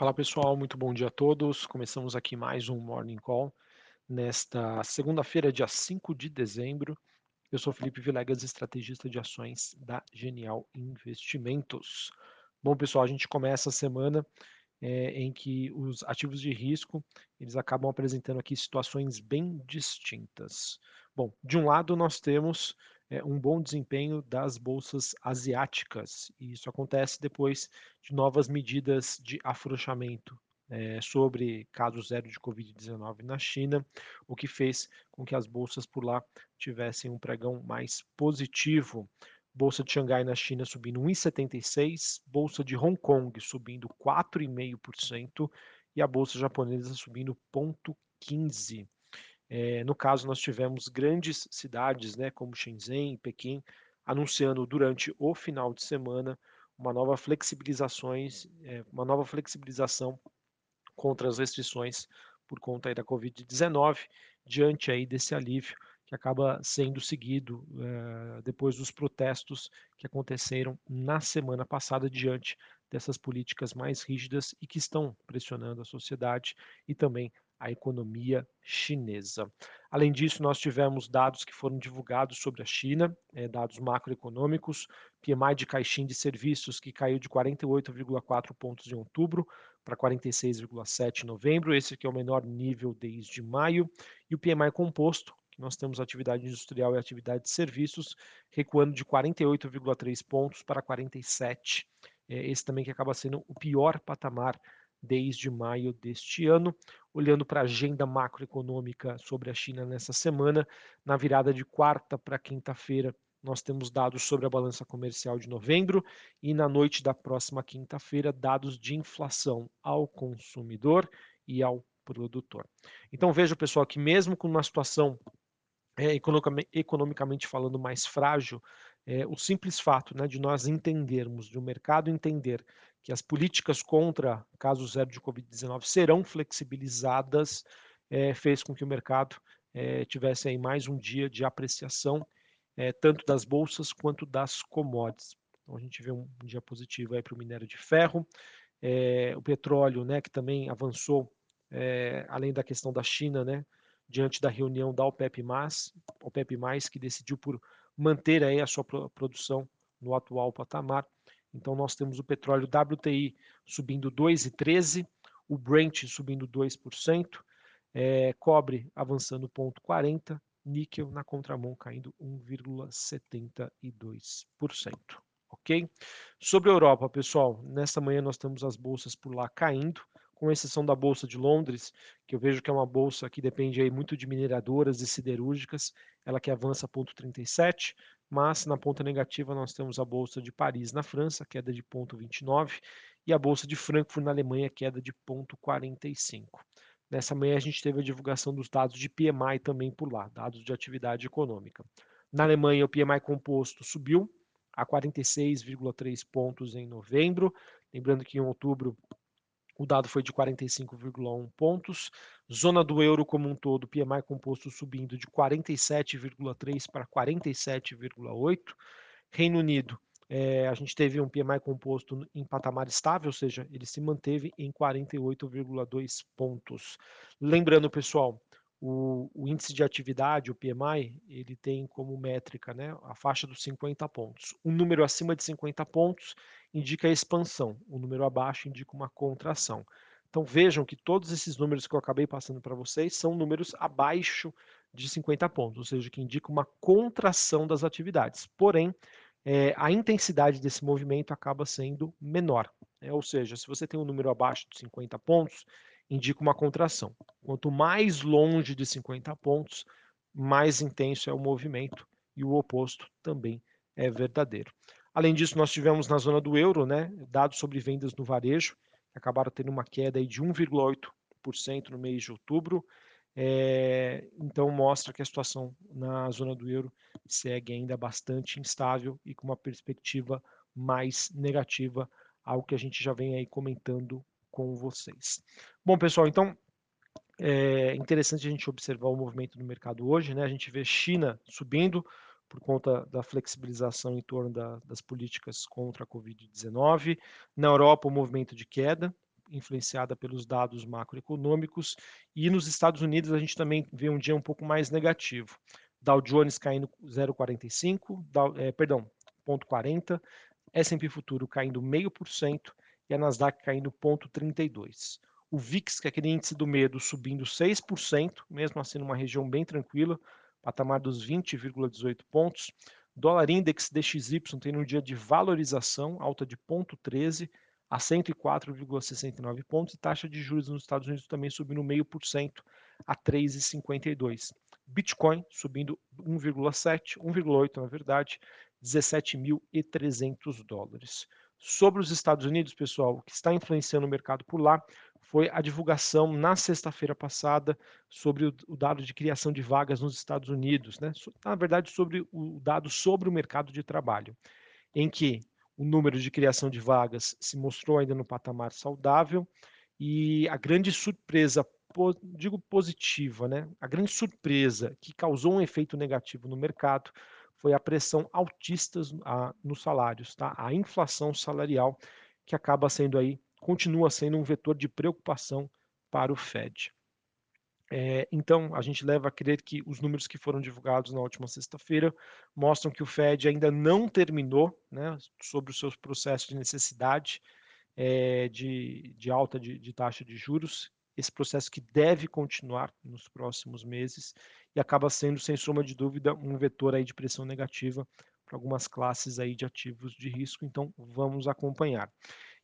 Fala pessoal, muito bom dia a todos. Começamos aqui mais um Morning Call nesta segunda-feira, dia 5 de dezembro. Eu sou Felipe Vilegas, estrategista de ações da Genial Investimentos. Bom pessoal, a gente começa a semana é, em que os ativos de risco eles acabam apresentando aqui situações bem distintas. Bom, de um lado nós temos é, um bom desempenho das bolsas asiáticas. E isso acontece depois de novas medidas de afrouxamento é, sobre caso zero de Covid-19 na China, o que fez com que as bolsas por lá tivessem um pregão mais positivo. Bolsa de Xangai na China subindo 1,76, bolsa de Hong Kong subindo 4,5% e a bolsa japonesa subindo 0,15%. É, no caso, nós tivemos grandes cidades, né, como Shenzhen e Pequim, anunciando durante o final de semana uma nova flexibilizações, é, uma nova flexibilização contra as restrições por conta da Covid-19, diante aí desse alívio que acaba sendo seguido é, depois dos protestos que aconteceram na semana passada diante dessas políticas mais rígidas e que estão pressionando a sociedade e também a economia chinesa. Além disso, nós tivemos dados que foram divulgados sobre a China, é, dados macroeconômicos, PMI de caixinha de serviços que caiu de 48,4 pontos em outubro para 46,7 em novembro, esse que é o menor nível desde maio, e o PMI composto, que nós temos atividade industrial e atividade de serviços, recuando de 48,3 pontos para 47. É, esse também que acaba sendo o pior patamar desde maio deste ano. Olhando para a agenda macroeconômica sobre a China nessa semana, na virada de quarta para quinta-feira, nós temos dados sobre a balança comercial de novembro e na noite da próxima quinta-feira, dados de inflação ao consumidor e ao produtor. Então veja, pessoal, que mesmo com uma situação é, economicamente falando mais frágil, é, o simples fato né, de nós entendermos, de o mercado entender que as políticas contra caso zero de Covid-19 serão flexibilizadas, é, fez com que o mercado é, tivesse aí mais um dia de apreciação, é, tanto das bolsas quanto das commodities. Então a gente vê um dia positivo aí para o minério de ferro, é, o petróleo, né, que também avançou, é, além da questão da China, né, diante da reunião da OPEP+, OPEP+, que decidiu por manter aí a sua produção no atual patamar. Então nós temos o petróleo WTI subindo 2,13, o Brent subindo 2%, é, cobre avançando 0,40, níquel na contramão caindo 1,72%. Ok? Sobre a Europa, pessoal, nesta manhã nós temos as bolsas por lá caindo, com exceção da bolsa de Londres, que eu vejo que é uma bolsa que depende aí muito de mineradoras e siderúrgicas, ela que avança 0,37, mas na ponta negativa nós temos a bolsa de Paris na França, queda de 0,29, e a bolsa de Frankfurt na Alemanha, queda de 0,45. Nessa manhã a gente teve a divulgação dos dados de PMI também por lá, dados de atividade econômica. Na Alemanha, o PMI composto subiu a 46,3 pontos em novembro, lembrando que em outubro o dado foi de 45,1 pontos. Zona do euro como um todo, PMI composto subindo de 47,3 para 47,8. Reino Unido, é, a gente teve um PMI composto em patamar estável, ou seja, ele se manteve em 48,2 pontos. Lembrando, pessoal, o, o, índice de atividade, o PMI, ele tem como métrica né, a faixa dos 50 pontos. Um número acima de 50 pontos indica a expansão, o número abaixo indica uma contração. Então vejam que todos esses números que eu acabei passando para vocês são números abaixo de 50 pontos, ou seja, que indica uma contração das atividades. Porém, é, a intensidade desse movimento acaba sendo menor. Né? Ou seja, se você tem um número abaixo de 50 pontos, indica uma contração. Quanto mais longe de 50 pontos, mais intenso é o movimento e o oposto também é verdadeiro. Além disso, nós tivemos na zona do euro, né, dados sobre vendas no varejo, que acabaram tendo uma queda de 1,8% no mês de outubro. É, então mostra que a situação na zona do euro segue ainda bastante instável e com uma perspectiva mais negativa, algo que a gente já vem aí comentando com vocês. Bom, pessoal, então é interessante a gente observar o movimento do mercado hoje, né? A gente vê China subindo por conta da flexibilização em torno da, das políticas contra a Covid-19. Na Europa, o movimento de queda, influenciada pelos dados macroeconômicos, e nos Estados Unidos a gente também vê um dia um pouco mais negativo. Dow Jones caindo 0,45, é, perdão, 0,40, S&P Futuro caindo 0,5% e a Nasdaq caindo 0,32. O VIX, que é aquele índice do medo, subindo 6%, mesmo assim numa região bem tranquila, patamar dos 20,18 pontos. Dólar Index DXY tem um dia de valorização, alta de 0,13 a 104,69 pontos, e taxa de juros nos Estados Unidos também subindo 0,5% a 3,52. Bitcoin subindo 1,7, 1,8 na verdade, 17.300 dólares. Sobre os Estados Unidos, pessoal, que está influenciando o mercado por lá foi a divulgação na sexta-feira passada sobre o, o, dado de criação de vagas nos Estados Unidos, né? na verdade, sobre o dado sobre o mercado de trabalho, em que o número de criação de vagas se mostrou ainda no patamar saudável e a grande surpresa, digo positiva, né? a grande surpresa que causou um efeito negativo no mercado foi a pressão altista nos salários, tá? a inflação salarial, que acaba sendo aí continua sendo um vetor de preocupação para o Fed. É, então, a gente leva a crer que os números que foram divulgados na última sexta-feira mostram que o Fed ainda não terminou né, sobre os seus processos de necessidade é, de, de, alta de, de taxa de juros, esse processo que deve continuar nos próximos meses e acaba sendo, sem sombra de dúvida, um vetor aí de pressão negativa para algumas classes aí de ativos de risco, então vamos acompanhar.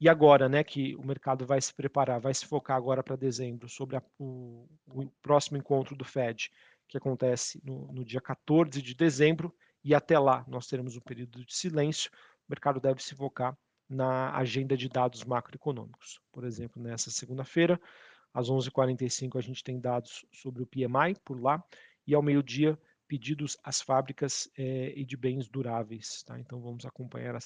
E agora, né, que o mercado vai se preparar, vai se focar agora para dezembro sobre a, o, o, próximo encontro do Fed, que acontece no, no, dia 14 de dezembro, e até lá nós teremos um período de silêncio, o mercado deve se focar na agenda de dados macroeconômicos. Por exemplo, nessa segunda-feira, às 11h45, a gente tem dados sobre o PMI por lá, e ao meio-dia, pedidos às fábricas eh, e de bens duráveis. Tá? Então vamos acompanhar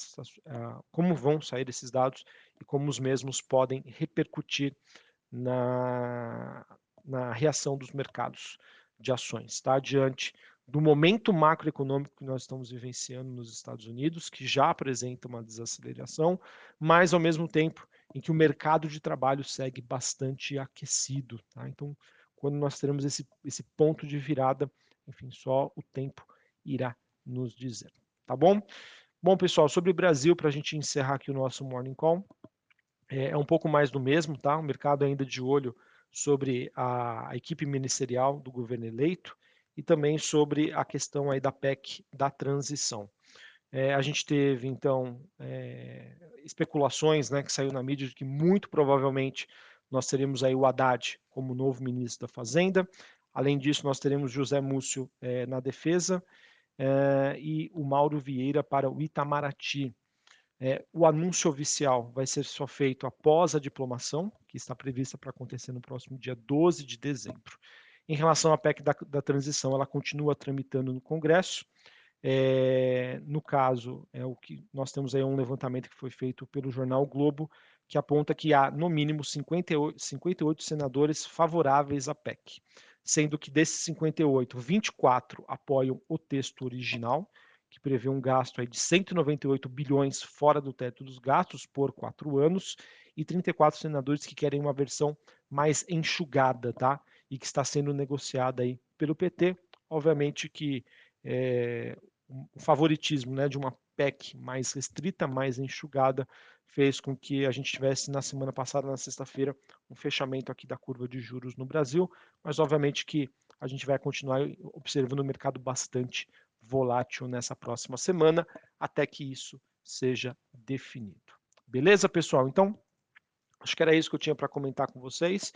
como vão sair esses dados e como os mesmos podem repercutir na, na reação dos mercados de ações. Tá? Diante do momento macroeconômico que nós estamos vivenciando nos Estados Unidos, que já apresenta uma desaceleração, mas ao mesmo tempo em que o mercado de trabalho segue bastante aquecido. Tá? Então, quando nós teremos esse, esse ponto de virada, enfim, só o tempo irá nos dizer. Tá bom? Bom, pessoal, sobre o Brasil, para a gente encerrar aqui o nosso Morning Call, é, é, um pouco mais do mesmo, tá? O mercado ainda de olho sobre a, a equipe ministerial do governo eleito e também sobre a questão aí da PEC da transição. É, a gente teve, então, é, especulações né, que saiu na mídia de que muito provavelmente nós teremos aí o Haddad como novo ministro da Fazenda. Além disso, nós teremos José Múcio é, na defesa e o Mauro Vieira para o Itamaraty. O anúncio oficial vai ser só feito após a diplomação, que está prevista para acontecer no próximo dia 12 de dezembro. Em relação à PEC da, da transição, ela continua tramitando no Congresso. É, no caso, é o que nós temos aí um levantamento que foi feito pelo jornal o Globo, que aponta que há, no mínimo, 58, 58 senadores favoráveis à PEC sendo que desses 58, 24 apoiam o texto original, que prevê um gasto aí de 198 bilhões fora do teto dos gastos por quatro anos, e 34 senadores que querem uma versão mais enxugada, tá? E que está sendo negociada aí pelo PT. Obviamente que é, o favoritismo né, de uma PEC mais restrita, mais enxugada, fez com que a gente tivesse na semana passada, na sexta-feira, um fechamento aqui da curva de juros no Brasil, mas obviamente que a gente vai continuar observando o mercado bastante volátil nessa próxima semana, até que isso seja definido. Beleza, pessoal? Então, acho que era isso que eu tinha para comentar com vocês.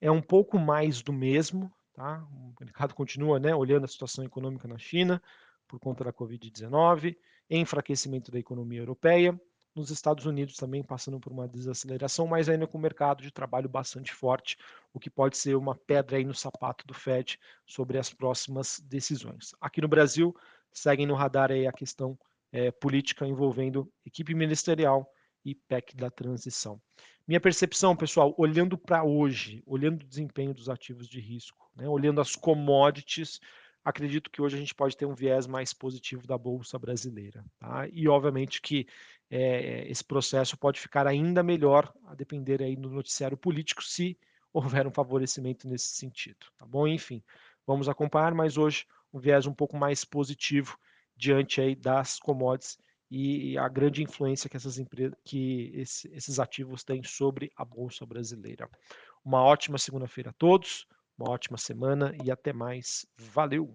É um pouco mais do mesmo, tá? O mercado continua, né, olhando a situação econômica na China por conta da Covid-19, enfraquecimento da economia europeia, nos Estados Unidos também passando por uma desaceleração, mas ainda com o mercado de trabalho bastante forte, o que pode ser uma pedra aí no sapato do Fed sobre as próximas decisões. Aqui no Brasil, seguem no radar aí a questão é, política envolvendo equipe ministerial e PEC da transição. Minha percepção, pessoal, olhando para hoje, olhando o desempenho dos ativos de risco, né, olhando as commodities, acredito que hoje a gente pode ter um viés mais positivo da bolsa brasileira. Tá? E obviamente que é, esse processo pode ficar ainda melhor a depender aí do noticiário político se houver um favorecimento nesse sentido. Tá bom? Enfim, vamos acompanhar, mas hoje um viés um pouco mais positivo diante aí das commodities e a grande influência que essas empresas, que esse, esses ativos têm sobre a bolsa brasileira. Uma ótima segunda-feira a todos, uma ótima semana e até mais. Valeu!